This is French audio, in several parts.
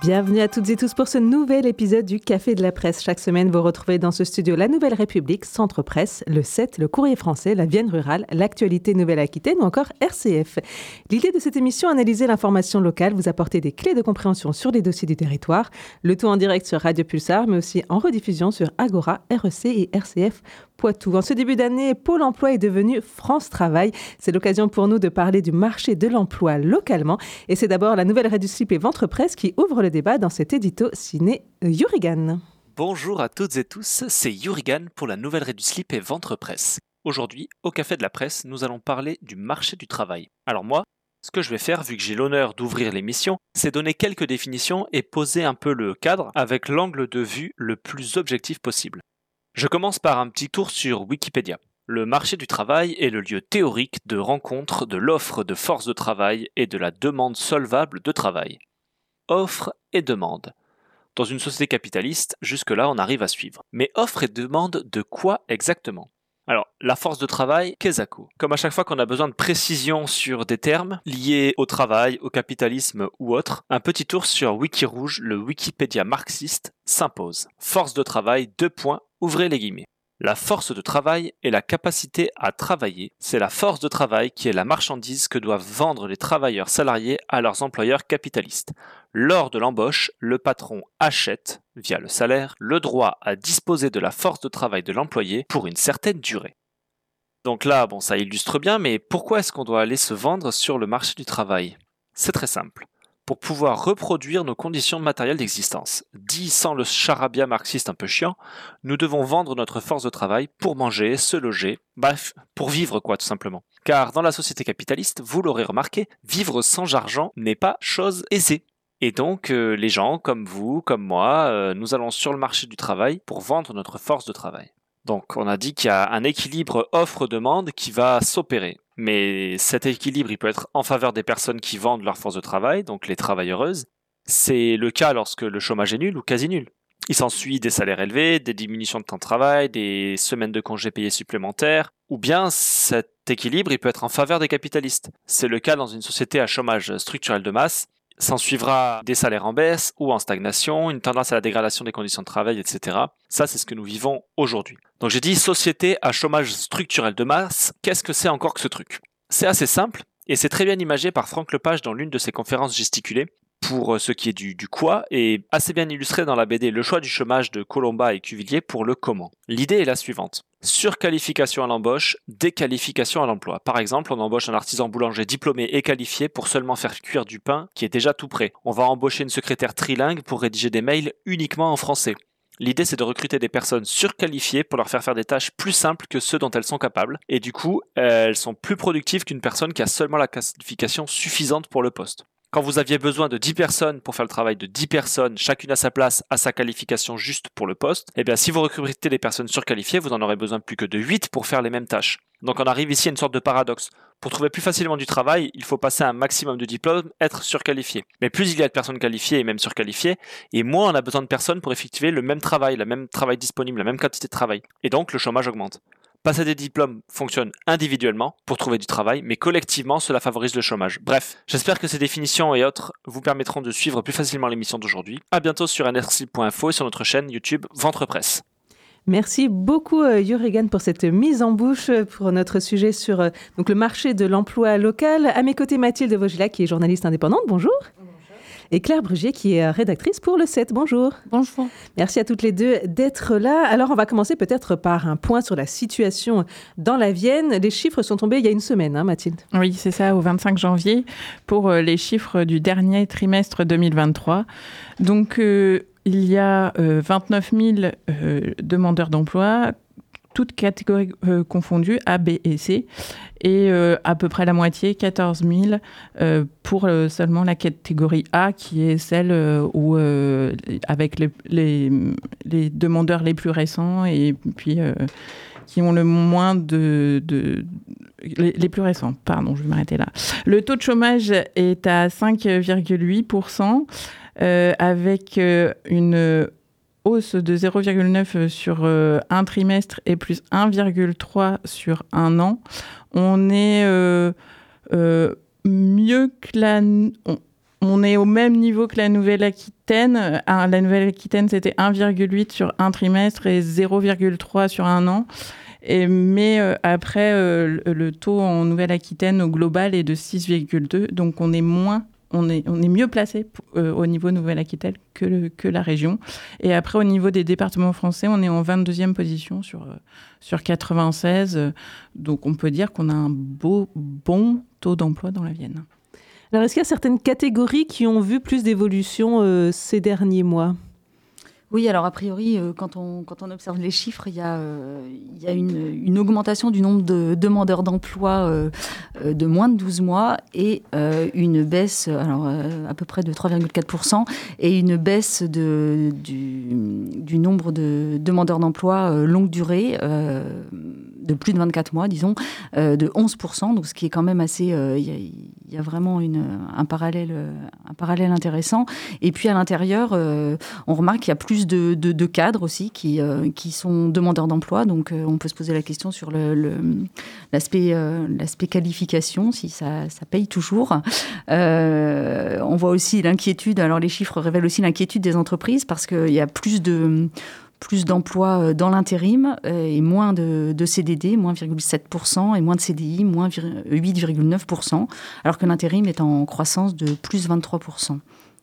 Bienvenue à toutes et tous pour ce nouvel épisode du Café de la Presse. Chaque semaine, vous retrouvez dans ce studio La Nouvelle République, Centre Presse, le 7, le Courrier français, la Vienne rurale, l'actualité Nouvelle-Aquitaine ou encore RCF. L'idée de cette émission, analyser l'information locale, vous apporter des clés de compréhension sur les dossiers du territoire, le tout en direct sur Radio Pulsar, mais aussi en rediffusion sur Agora, REC et RCF Poitou. En ce début d'année, Pôle emploi est devenu France Travail. C'est l'occasion pour nous de parler du marché de l'emploi localement. Et c'est d'abord la nouvelle Red Slip et Ventre Presse qui ouvre le débat dans cet édito ciné Yurigan. Bonjour à toutes et tous, c'est Yurigan pour la nouvelle Red Slip et Ventre Presse. Aujourd'hui, au Café de la Presse, nous allons parler du marché du travail. Alors moi, ce que je vais faire, vu que j'ai l'honneur d'ouvrir l'émission, c'est donner quelques définitions et poser un peu le cadre avec l'angle de vue le plus objectif possible. Je commence par un petit tour sur Wikipédia. Le marché du travail est le lieu théorique de rencontre de l'offre de force de travail et de la demande solvable de travail. Offre et demande. Dans une société capitaliste, jusque-là on arrive à suivre. Mais offre et demande de quoi exactement? Alors, la force de travail, Kezaku. Comme à chaque fois qu'on a besoin de précision sur des termes liés au travail, au capitalisme ou autre, un petit tour sur Wikirouge, le Wikipédia marxiste, s'impose. Force de travail, deux points, ouvrez les guillemets. La force de travail est la capacité à travailler. C'est la force de travail qui est la marchandise que doivent vendre les travailleurs salariés à leurs employeurs capitalistes. Lors de l'embauche, le patron achète, via le salaire, le droit à disposer de la force de travail de l'employé pour une certaine durée. Donc là, bon, ça illustre bien, mais pourquoi est-ce qu'on doit aller se vendre sur le marché du travail? C'est très simple pour pouvoir reproduire nos conditions matérielles d'existence. Dit sans le charabia marxiste un peu chiant, nous devons vendre notre force de travail pour manger, se loger, bref, pour vivre quoi tout simplement. Car dans la société capitaliste, vous l'aurez remarqué, vivre sans argent n'est pas chose aisée. Et donc, euh, les gens comme vous, comme moi, euh, nous allons sur le marché du travail pour vendre notre force de travail. Donc, on a dit qu'il y a un équilibre offre-demande qui va s'opérer. Mais cet équilibre, il peut être en faveur des personnes qui vendent leur force de travail, donc les travailleuses. C'est le cas lorsque le chômage est nul ou quasi nul. Il s'ensuit des salaires élevés, des diminutions de temps de travail, des semaines de congés payés supplémentaires, ou bien cet équilibre, il peut être en faveur des capitalistes. C'est le cas dans une société à chômage structurel de masse, S'en suivra des salaires en baisse ou en stagnation, une tendance à la dégradation des conditions de travail, etc. Ça, c'est ce que nous vivons aujourd'hui. Donc j'ai dit société à chômage structurel de masse. Qu'est-ce que c'est encore que ce truc? C'est assez simple et c'est très bien imagé par Franck Lepage dans l'une de ses conférences gesticulées pour euh, ce qui est du, du quoi et assez bien illustré dans la BD Le choix du chômage de Colomba et Cuvillier pour le comment. L'idée est la suivante. Surqualification à l'embauche, déqualification à l'emploi. Par exemple, on embauche un artisan boulanger diplômé et qualifié pour seulement faire cuire du pain qui est déjà tout prêt. On va embaucher une secrétaire trilingue pour rédiger des mails uniquement en français. L'idée, c'est de recruter des personnes surqualifiées pour leur faire faire des tâches plus simples que ceux dont elles sont capables. Et du coup, elles sont plus productives qu'une personne qui a seulement la qualification suffisante pour le poste. Quand vous aviez besoin de 10 personnes pour faire le travail de 10 personnes, chacune à sa place, à sa qualification juste pour le poste, eh bien si vous recrutez des personnes surqualifiées, vous en aurez besoin plus que de 8 pour faire les mêmes tâches. Donc on arrive ici à une sorte de paradoxe. Pour trouver plus facilement du travail, il faut passer un maximum de diplômes, être surqualifié. Mais plus il y a de personnes qualifiées et même surqualifiées, et moins on a besoin de personnes pour effectuer le même travail, le même travail disponible, la même quantité de travail. Et donc le chômage augmente. Passer des diplômes fonctionne individuellement pour trouver du travail, mais collectivement, cela favorise le chômage. Bref, j'espère que ces définitions et autres vous permettront de suivre plus facilement l'émission d'aujourd'hui. À bientôt sur nrc.info et sur notre chaîne YouTube Ventre Presse. Merci beaucoup Yurigan pour cette mise en bouche pour notre sujet sur euh, donc le marché de l'emploi local. À mes côtés Mathilde Vogila qui est journaliste indépendante. Bonjour et Claire Brugier qui est rédactrice pour le 7. Bonjour. Bonjour. Merci à toutes les deux d'être là. Alors on va commencer peut-être par un point sur la situation dans la Vienne. Les chiffres sont tombés il y a une semaine, hein, Mathilde. Oui, c'est ça, au 25 janvier, pour euh, les chiffres du dernier trimestre 2023. Donc euh, il y a 29 000 euh, demandeurs d'emploi toutes catégories euh, confondues, A, B et C, et euh, à peu près la moitié, 14 000, euh, pour seulement la catégorie A, qui est celle où, avec les, les, demandeurs les plus récents et puis qui ont le moins de... de les, les, plus récents, pardon, je vais m'arrêter là. Le taux de chômage est à 5,8%, avec une hausse de 0,9 sur un trimestre et plus 1,3 sur un an. On est mieux que la on est au même niveau que la Nouvelle-Aquitaine. Ah, la Nouvelle-Aquitaine, c'était 1,8 sur un trimestre et 0,3 sur un an. Mais euh, après, euh, le taux en Nouvelle-Aquitaine au global est de 6,2. Donc on est moins, on est, on est mieux placé euh, au niveau Nouvelle-Aquitaine que, que la région. Et après, au niveau des départements français, on est en 22e position sur, sur 96. Donc on peut dire qu'on a un beau, bon taux d'emploi dans la Vienne. Alors, est-ce qu'il y a certaines catégories qui ont vu plus d'évolution euh, ces derniers mois? Oui, alors a priori, euh, quand, on, quand on observe les chiffres, il y a, euh, il y a une, augmentation du nombre de demandeurs d'emploi de moins de 12 mois et une baisse, alors à peu près de 3,4%, et une baisse de, du nombre de demandeurs d'emploi longue durée de plus de 24 mois, disons, euh, de 11%, donc ce qui est quand même assez... Euh, il y, a vraiment un, parallèle, un parallèle intéressant. Et puis à l'intérieur, euh, on remarque qu'il y a plus de, cadres aussi qui, qui sont demandeurs d'emploi, donc on peut se poser la question sur l'aspect l'aspect qualification, si ça, ça paye toujours. on voit aussi l'inquiétude, alors les chiffres révèlent aussi l'inquiétude des entreprises parce qu'il y a plus de plus d'emplois euh, dans l'intérim euh, et moins de, CDD, moins 0,7%, et moins de CDI, moins 8,9%, alors que l'intérim est en croissance de plus 23%.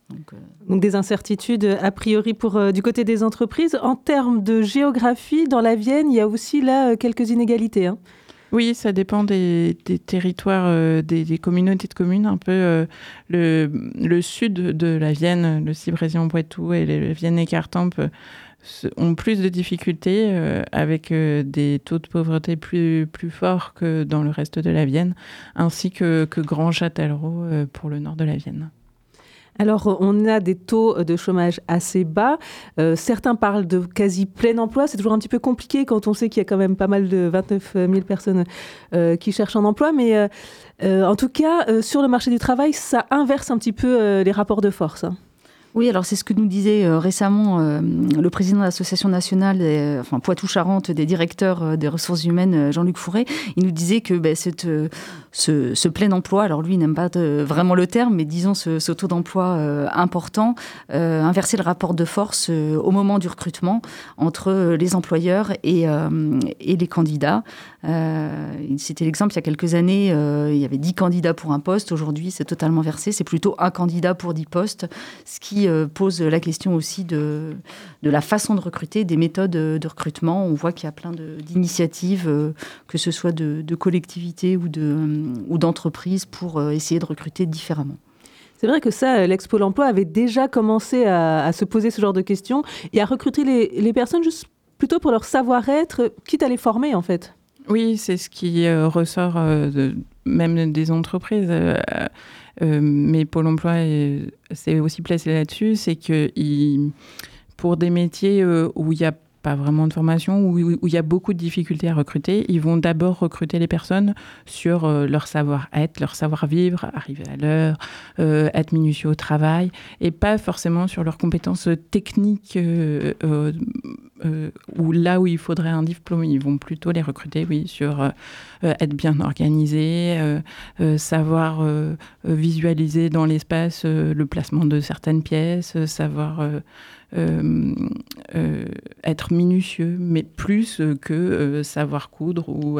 Donc, euh, Donc, des incertitudes a priori pour du côté des entreprises. En termes de géographie, dans la Vienne, il y a aussi là quelques inégalités. Hein. Oui, ça dépend des, territoires, des, communautés de communes. Un peu le, le, sud de la Vienne, le Cibrésien-Poitou et le Vienne-Écartampe ont plus de difficultés euh, avec euh, des taux de pauvreté plus, plus forts que dans le reste de la Vienne, ainsi que, Grand Châtellerault euh, pour le nord de la Vienne. Alors, on a des taux de chômage assez bas. certains parlent de quasi plein emploi. C'est toujours un petit peu compliqué quand on sait qu'il y a quand même pas mal de 29 000 personnes qui cherchent un emploi. Mais en tout cas, sur le marché du travail, ça inverse un petit peu les rapports de force. Hein. Oui, alors c'est ce que nous disait euh, récemment euh, le président de l'association nationale, euh, enfin Poitou-Charentes, des directeurs des ressources humaines, Jean-Luc Fourré. Il nous disait que ben, ce, plein emploi, alors lui il n'aime pas vraiment le terme, mais disons ce, taux d'emploi important, inverser le rapport de force au moment du recrutement entre les employeurs et, et les candidats. C'était l'exemple il y a quelques années, il y avait 10 candidats pour un poste. Aujourd'hui, c'est totalement versé. C'est plutôt un candidat pour 10 postes, ce qui euh, pose la question aussi de, de la façon de recruter, des méthodes de recrutement. On voit qu'il y a plein d'initiatives, euh, que ce soit de, collectivités ou d'entreprises, pour euh, essayer de recruter différemment. C'est vrai que ça, l'Expo l'emploi avait déjà commencé à, se poser ce genre de questions et à recruter les, les personnes juste plutôt pour leur savoir-être, quitte à les former en fait. Oui, c'est ce qui ressort de, même des entreprises. Euh, mais Pôle emploi s'est aussi placé là-dessus, c'est que pour des métiers euh, où il n'y a pas vraiment de formation, où, il y a beaucoup de difficultés à recruter, ils vont d'abord recruter les personnes sur euh, leur savoir-être, leur savoir-vivre, arriver à l'heure, être minutieux au travail, et pas forcément sur leurs compétences techniques euh, ou là où il faudrait un diplôme, ils vont plutôt les recruter, oui, sur euh, être bien organisé, euh, savoir visualiser dans l'espace le placement de certaines pièces, savoir être minutieux, mais plus que savoir coudre ou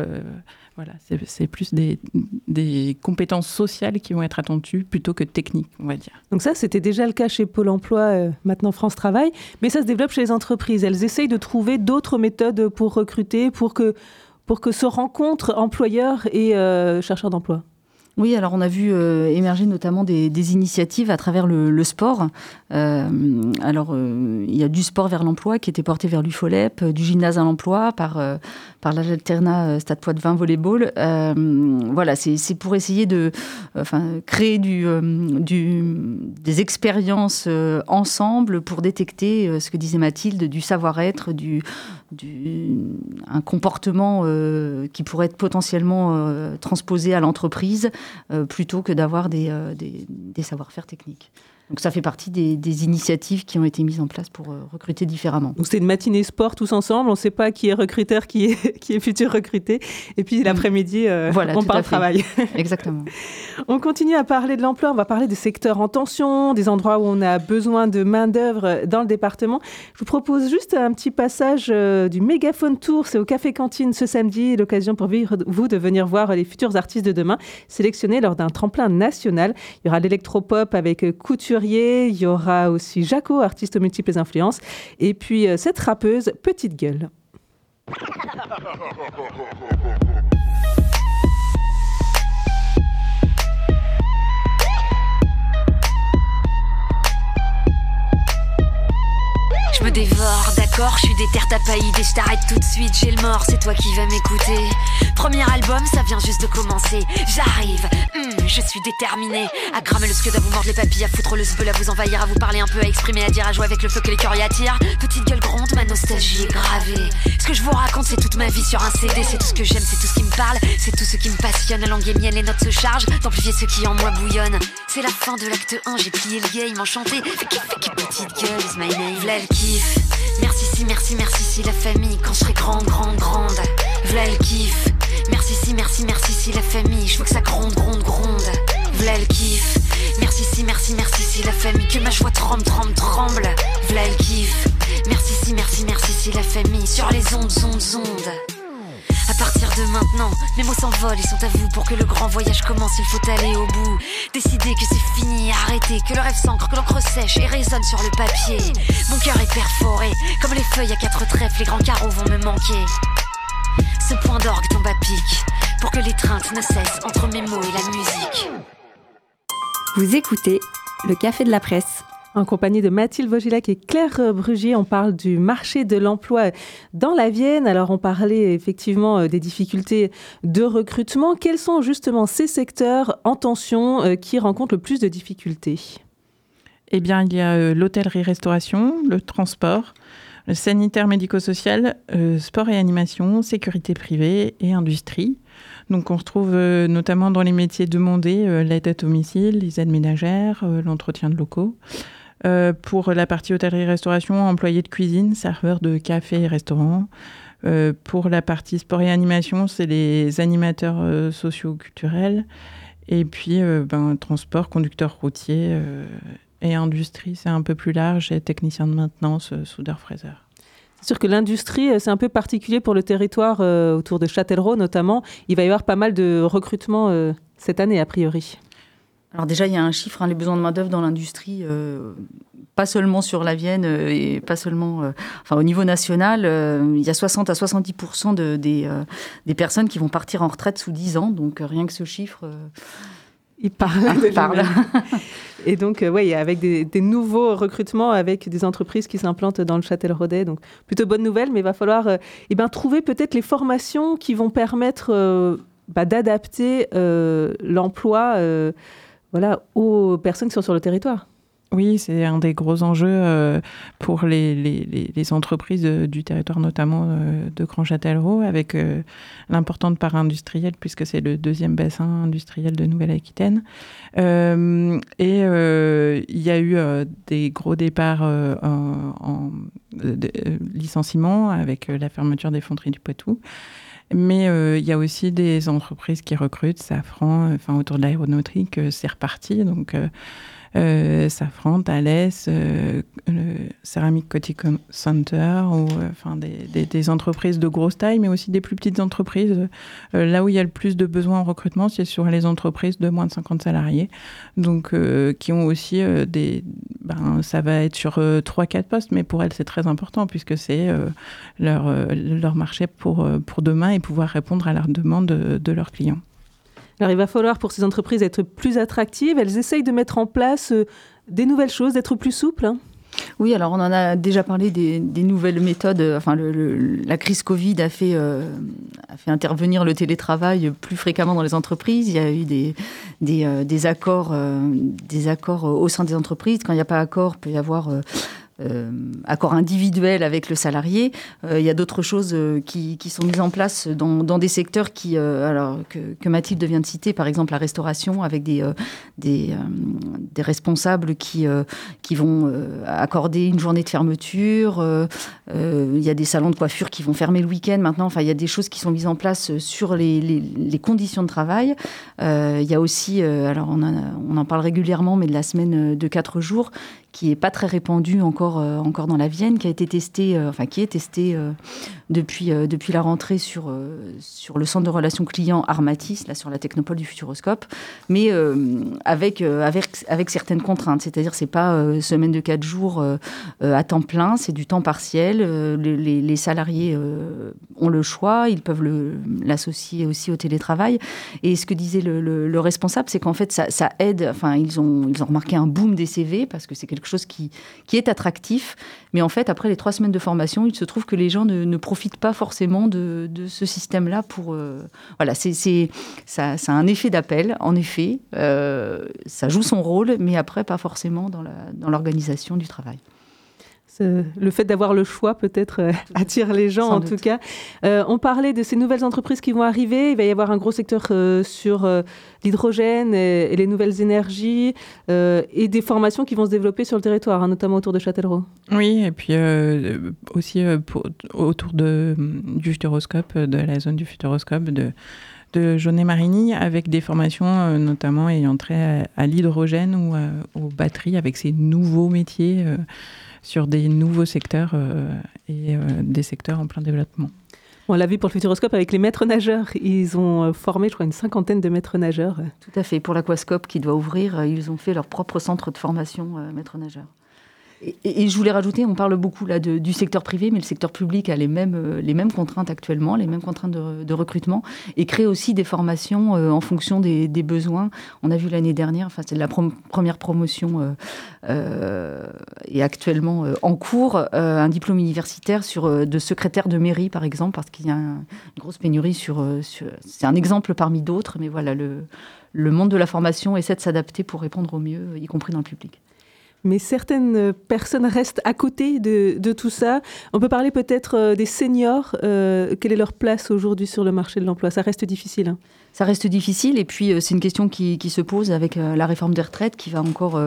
voilà, c'est plus des, compétences sociales qui vont être attendues plutôt que techniques, on va dire. Donc ça, c'était déjà le cas chez Pôle Emploi, euh, maintenant France Travail, mais ça se développe chez les entreprises. Elles essayent de trouver d'autres méthodes pour recruter, pour que, pour que se rencontrent employeurs et euh, chercheurs d'emploi. Oui, alors on a vu euh, émerger notamment des, initiatives à travers le, sport. Euh, alors euh, il y a du sport vers l'emploi qui était porté vers l'UFOLEP, du gymnase à l'emploi par, par l'Alterna Stade Poitvin Volleyball. voilà, c'est pour essayer de créer du, des expériences ensemble pour détecter ce que disait Mathilde, du savoir-être, du, un comportement qui pourrait être potentiellement transposé à l'entreprise. Euh, plutôt que d'avoir euh, des, savoir-faire techniques. Donc ça fait partie des, initiatives qui ont été mises en place pour recruter différemment. Donc c'est une matinée sport tous ensemble, on ne sait pas qui est recruteur, qui est, qui est futur recruté. Et puis l'après-midi, voilà, on parle travail. Exactement. on continue à parler de l'emploi, on va parler des secteurs en tension, des endroits où on a besoin de main-d'œuvre dans le département. Je vous propose juste un petit passage du Mégaphone Tour, c'est au Café Cantine ce samedi, l'occasion pour vous de venir voir les futurs artistes de demain sélectionnés lors d'un tremplin national. Il y aura l'électropop avec Il y aura aussi Jaco, artiste aux multiples influences, et puis euh, cette rappeuse Petite Gueule. Je me dévore, je suis déter tapaïde et je t'arrête tout de suite, j'ai le mort, c'est toi qui vas m'écouter. Premier album, ça vient juste de commencer. J'arrive, hmm, je suis déterminé à cramer le scud, à vous mordre les papilles, à foutre le zbeul, à vous envahir, à vous parler un peu, à exprimer, à dire, à jouer avec le feu que les y attirent. Petite gueule gronde, ma nostalgie est gravée. Ce que je vous raconte, c'est toute ma vie sur un CD, c'est tout ce que j'aime, c'est tout ce qui me parle, c'est tout ce qui me passionne. La langue est mienne, les notes se chargent d'amplifier ce qui en moi bouillonne. C'est la fin de l'acte 1, j'ai plié le game, enchanté. Petite gueule is my name. Merci si, merci, merci si la famille quand je serai grande, grande, grande. V'là le kiff. Merci si, merci, merci si la famille. Je veux que ça gronde, gronde, gronde. V'là le kiff. Merci si, merci, merci si la famille. Que ma joie tremble, tremble, tremble. V'là le kiff. Merci si, merci, merci si la famille. Sur les ondes, ondes, ondes. À partir de maintenant, mes mots s'envolent, ils sont à vous pour que le grand voyage commence, il faut aller au bout. Décider que c'est fini, arrêter, que le rêve s'ancre, que l'encre sèche et résonne sur le papier. Mon cœur est perforé, comme les feuilles à quatre trèfles, les grands carreaux vont me manquer. Ce point d'orgue tombe à pic, pour que l'étreinte ne cesse entre mes mots et la musique. Vous écoutez le Café de la Presse en compagnie de Mathilde Vogilac et Claire Brugier, on parle du marché de l'emploi dans la Vienne. Alors, on parlait effectivement euh, des difficultés de recrutement. Quels sont justement ces secteurs en tension euh, qui rencontrent le plus de difficultés? Eh bien, il y a euh, l'hôtellerie-restauration, le transport, le sanitaire médico-social, sport et animation, sécurité privée et industrie. Donc on retrouve notamment dans les métiers demandés l'aide à domicile, les aides ménagères, l'entretien de locaux. Euh, pour la partie hôtellerie-restauration, employé de cuisine, serveur de café et restaurant. Euh, pour la partie sport et animation, c'est les animateurs euh, socio-culturels. Et puis, ben, transport, conducteur routier et industrie, c'est un peu plus large, et technicien de maintenance, soudeur-fraiseur. C'est sûr que l'industrie, c'est un peu particulier pour le territoire autour de Châtellerault notamment. Il va y avoir pas mal de recrutement cette année, a priori. Alors déjà, il y a un chiffre, hein, les besoins de main-d'œuvre dans l'industrie, euh, pas seulement sur la Vienne euh, et pas seulement, euh, enfin au niveau national, il y a 60 à 70 de, des, des, personnes qui vont partir en retraite sous 10 ans. Donc rien que ce chiffre. il parle. il parle. et donc, oui, avec des, des, nouveaux recrutements avec des entreprises qui s'implantent dans le Châtel-Rodet. Donc, plutôt bonne nouvelle, mais il va falloir eh ben, trouver peut-être les formations qui vont permettre bah, d'adapter l'emploi voilà, aux personnes qui sont sur le territoire. Oui, c'est un des gros enjeux euh, pour les, entreprises du territoire, notamment euh, de Grand Châtellerault, avec euh, l'importante part industrielle, puisque c'est le deuxième bassin industriel de Nouvelle-Aquitaine. et il y a eu des gros départs en, licenciement avec la fermeture des fonderies du Poitou. Mais euh, il y a aussi des entreprises qui recrutent, Safran, enfin autour de l'aéronautique, euh, c'est reparti. Donc euh, Safran, Thales, euh, le Ceramic Coating Center, ou euh, enfin des, entreprises de grosse taille, mais aussi des plus petites entreprises. là où il y a le plus de besoins en recrutement, c'est sur les entreprises de moins de 50 salariés, donc qui ont aussi des. Ben, ça va être sur 3-4 postes, mais pour elles, c'est très important puisque c'est leur, leur marché pour, pour demain et pouvoir répondre à leurs demandes de, de leurs clients. Alors il va falloir pour ces entreprises être plus attractives. Elles essayent de mettre en place euh, des nouvelles choses, d'être plus souples. Hein. Oui, alors on en a déjà parlé des, nouvelles méthodes. Enfin, la crise Covid a fait, euh, a fait intervenir le télétravail plus fréquemment dans les entreprises. Il y a eu des, euh, accords, des accords au sein des entreprises. Quand il n'y a pas accord, il peut y avoir euh, accord individuel avec le salarié. Euh, il y a d'autres choses euh, qui, sont mises en place dans, des secteurs qui, alors, que, Mathilde vient de citer, par exemple la restauration, avec des, responsables qui, vont accorder une journée de fermeture. Il y a des salons de coiffure qui vont fermer le week-end maintenant. Enfin, il y a des choses qui sont mises en place sur les, conditions de travail. il y a aussi, alors on, on en parle régulièrement, mais de la semaine de quatre jours qui est pas très répandu encore, euh, encore dans la Vienne, qui a été testé, euh, enfin qui est testé euh, depuis, depuis la rentrée sur, sur le centre de relations clients Armatis, là sur la technopole du Futuroscope, mais avec, avec, avec certaines contraintes. C'est-à-dire c'est pas semaine de quatre jours à temps plein, c'est du temps partiel. Les, les, salariés ont le choix, ils peuvent l'associer aussi au télétravail. Et ce que disait le, le, responsable, c'est qu'en fait ça, ça aide. Enfin, ils ont, ils ont remarqué un boom des CV parce que c'est quelque chose qui, qui est attractif. Mais en fait, après les trois semaines de formation, il se trouve que les gens ne, profitent pas forcément de, ce système-là pour... Euh, voilà, c'est, ça, ça, a un effet d'appel, en effet. Euh, ça joue son rôle, mais après, pas forcément dans, la, dans l'organisation du travail le fait d'avoir le choix peut-être euh, attire les gens en tout cas. Euh, on parlait de ces nouvelles entreprises qui vont arriver. Il va y avoir un gros secteur euh, sur l'hydrogène et, les nouvelles énergies et des formations qui vont se développer sur le territoire, hein, notamment autour de Châtellerault. Oui, et puis aussi autour de, du futuroscope, de la zone du futuroscope, de de Jaunet Marini avec des formations notamment ayant trait à, l'hydrogène ou aux batteries avec ces nouveaux métiers sur des nouveaux secteurs euh, et euh, des secteurs en plein développement. On l'a vu pour le Futuroscope avec les maîtres nageurs. Ils ont euh, formé, je crois, une cinquantaine de maîtres nageurs. Tout à fait. Pour l'Aquascope qui doit ouvrir, ils ont fait leur propre centre de formation maîtres nageurs. Et, je voulais rajouter, on parle beaucoup là du secteur privé, mais le secteur public a les mêmes, euh, les mêmes contraintes actuellement, les mêmes contraintes de, recrutement, et crée aussi des formations euh, en fonction des, besoins. On a vu l'année dernière, enfin c'est la première promotion euh, et actuellement en cours, un diplôme universitaire sur de secrétaire de mairie par exemple, parce qu'il y a une grosse pénurie sur, sur c'est un exemple parmi d'autres, mais voilà le le monde de la formation essaie de s'adapter pour répondre au mieux, y compris dans le public mais certaines personnes restent à côté de, tout ça. On peut parler peut-être euh, des seniors. Euh, quelle est leur place aujourd'hui sur le marché de l'emploi? Ça reste difficile. Hein. Ça reste difficile et puis euh, c'est une question qui, se pose avec la réforme des retraites qui va encore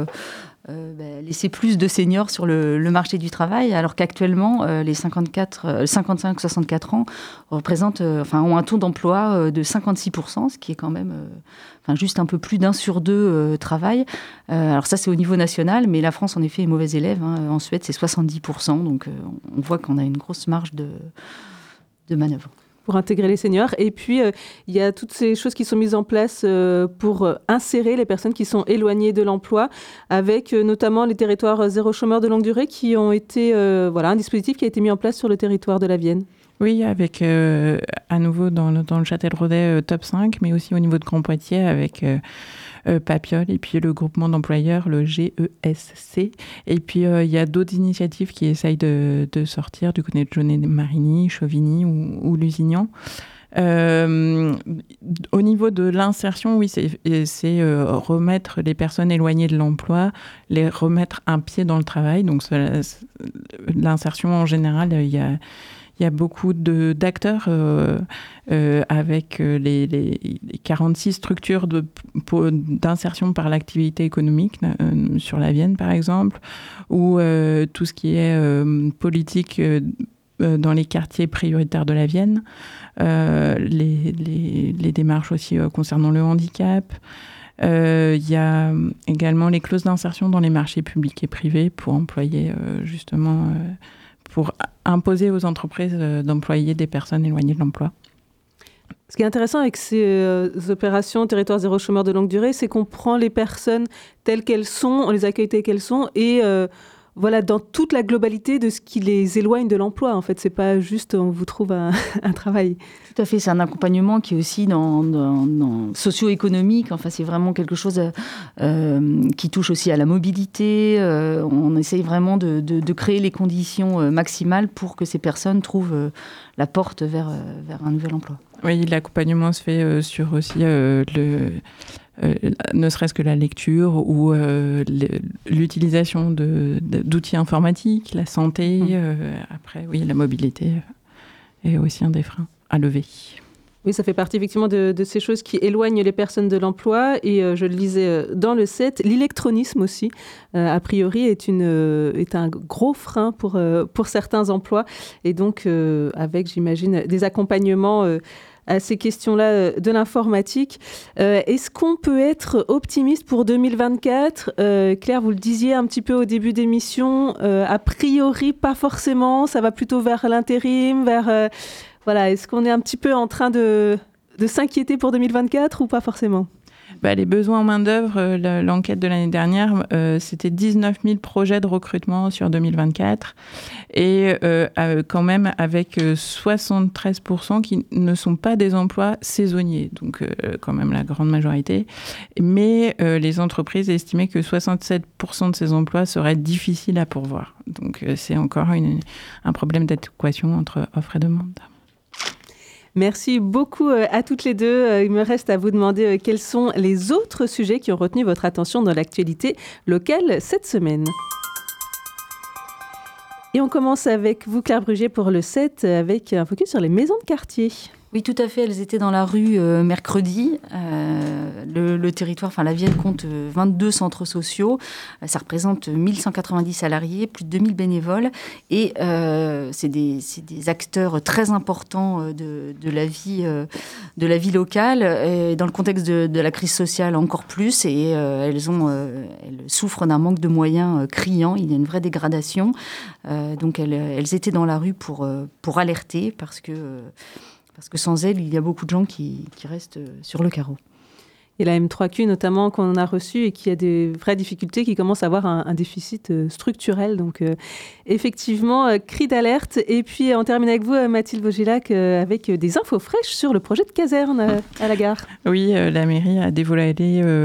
ben, laisser plus de seniors sur le, marché du travail, alors qu'actuellement, les 55-64 ans représentent, enfin, ont un taux d'emploi de 56%, ce qui est quand même enfin, juste un peu plus d'un sur deux euh, travail. Euh, alors ça, c'est au niveau national, mais la France, en effet, est mauvaise élève. Hein. En Suède, c'est 70%, donc euh, on voit qu'on a une grosse marge de, de manœuvre intégrer les seniors. Et puis, il y a toutes ces choses qui sont mises en place pour insérer les personnes qui sont éloignées de l'emploi, avec notamment les territoires zéro chômeur de longue durée qui ont été, voilà, un dispositif qui a été mis en place sur le territoire de la Vienne. Oui, avec euh, à nouveau dans le, dans Châtel-Rodet euh, top 5, mais aussi au niveau de Grand Poitiers avec euh, Papiol et puis le groupement d'employeurs, le GESC. Et puis il y a d'autres initiatives qui essayent de, sortir du côté de Jaunet Marini, Chauvigny ou, ou Lusignan. au niveau de l'insertion, oui, c'est remettre les personnes éloignées de l'emploi, les remettre un pied dans le travail. Donc l'insertion en général, il y a il y a beaucoup d'acteurs euh, euh, avec euh, les, les, 46 structures d'insertion par l'activité économique sur la Vienne, par exemple, ou tout ce qui est politique dans les quartiers prioritaires de la Vienne, les, démarches aussi concernant le handicap. Il y a également les clauses d'insertion dans les marchés publics et privés pour employer justement pour imposer aux entreprises euh, d'employer des personnes éloignées de l'emploi. Ce qui est intéressant avec ces euh, opérations territoire zéro chômeur de longue durée, c'est qu'on prend les personnes telles qu'elles sont, on les accueille telles qu'elles sont et euh, voilà, dans toute la globalité de ce qui les éloigne de l'emploi. En fait, c'est pas juste on vous trouve un, travail. Tout à fait, c'est un accompagnement qui est aussi dans, socio-économique. Enfin, c'est vraiment quelque chose euh, qui touche aussi à la mobilité. Euh, on essaye vraiment de, créer les conditions euh, maximales pour que ces personnes trouvent la porte vers, vers un nouvel emploi. Oui, l'accompagnement se fait sur aussi le euh, ne serait-ce que la lecture ou euh, l'utilisation d'outils informatiques, la santé, mmh. euh, après, oui, la mobilité est aussi un des freins à lever. Oui, ça fait partie effectivement de, ces choses qui éloignent les personnes de l'emploi. Et euh, je le lisais dans le set, l'électronisme aussi, euh, a priori, est, une, est un gros frein pour, pour certains emplois. Et donc, avec, j'imagine, des accompagnements à ces questions-là de l'informatique. Est-ce qu'on peut être optimiste pour 2024 Claire, vous le disiez un petit peu au début d'émission, a priori, pas forcément. Ça va plutôt vers l'intérim, vers voilà, est-ce qu'on est un petit peu en train de, s'inquiéter pour 2024 ou pas forcément? Bah, les besoins en main-d'œuvre, euh, l'enquête de l'année dernière, euh, c'était 19 000 projets de recrutement sur 2024. Et euh, quand même avec 73% qui ne sont pas des emplois saisonniers, donc quand même la grande majorité. Mais les entreprises estimaient que 67% de ces emplois seraient difficiles à pourvoir. Donc c'est encore un problème d'adéquation entre offre et demande. Merci beaucoup euh, à toutes les deux. Euh, il me reste à vous demander euh, quels sont les autres sujets qui ont retenu votre attention dans l'actualité locale cette semaine. Et on commence avec vous, Claire Brugier, pour le 7, avec un focus sur les maisons de quartier. Oui, tout à fait. Elles étaient dans la rue euh, mercredi. Euh, le, territoire, enfin la Vienne compte 22 euh, centres sociaux. Ça représente 1190 salariés, plus de 2000 bénévoles. Et c'est des, acteurs très importants de, la, vie, locale. Dans le contexte de, la crise sociale, encore plus. Et elles, souffrent d'un manque de moyens criant. Il y a une vraie dégradation. donc elles, elles, étaient dans la rue pour, pour alerter parce que parce que sans elle, il y a beaucoup de gens qui, restent euh, sur le carreau. Et la M3Q notamment qu'on a reçue et qui a des vraies difficultés, qui commence à avoir un, déficit euh, structurel. Donc euh, effectivement, cri d'alerte. Et puis on termine avec vous, Mathilde Vogilac, avec des infos fraîches sur le projet de caserne à la gare. Oui, la mairie a dévoilé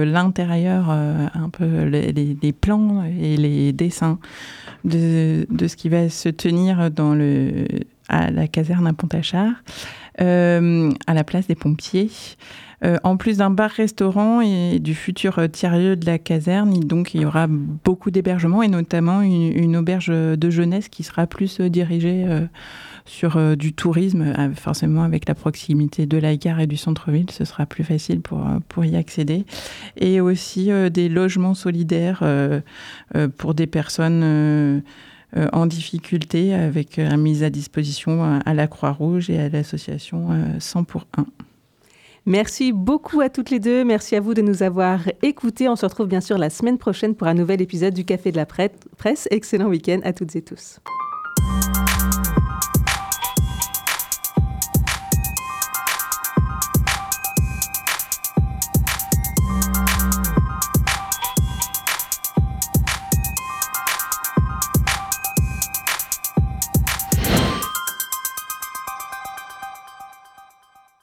l'intérieur, un peu les, plans et les dessins de, de, ce qui va se tenir dans le, à la caserne à Pontachard. Euh, à la place des pompiers. Euh, en plus d'un bar-restaurant et du futur tiers-lieu de la caserne, donc il y aura beaucoup d'hébergements et notamment une, auberge de jeunesse qui sera plus dirigée euh, sur du tourisme, forcément avec la proximité de la gare et du centre-ville, ce sera plus facile pour, pour y accéder. Et aussi des logements solidaires pour des personnes euh, en difficulté avec la mise à disposition à la Croix-Rouge et à l'association 100 euh, pour 1. Merci beaucoup à toutes les deux. Merci à vous de nous avoir écoutés. On se retrouve bien sûr la semaine prochaine pour un nouvel épisode du Café de la Presse. Excellent week-end à toutes et tous.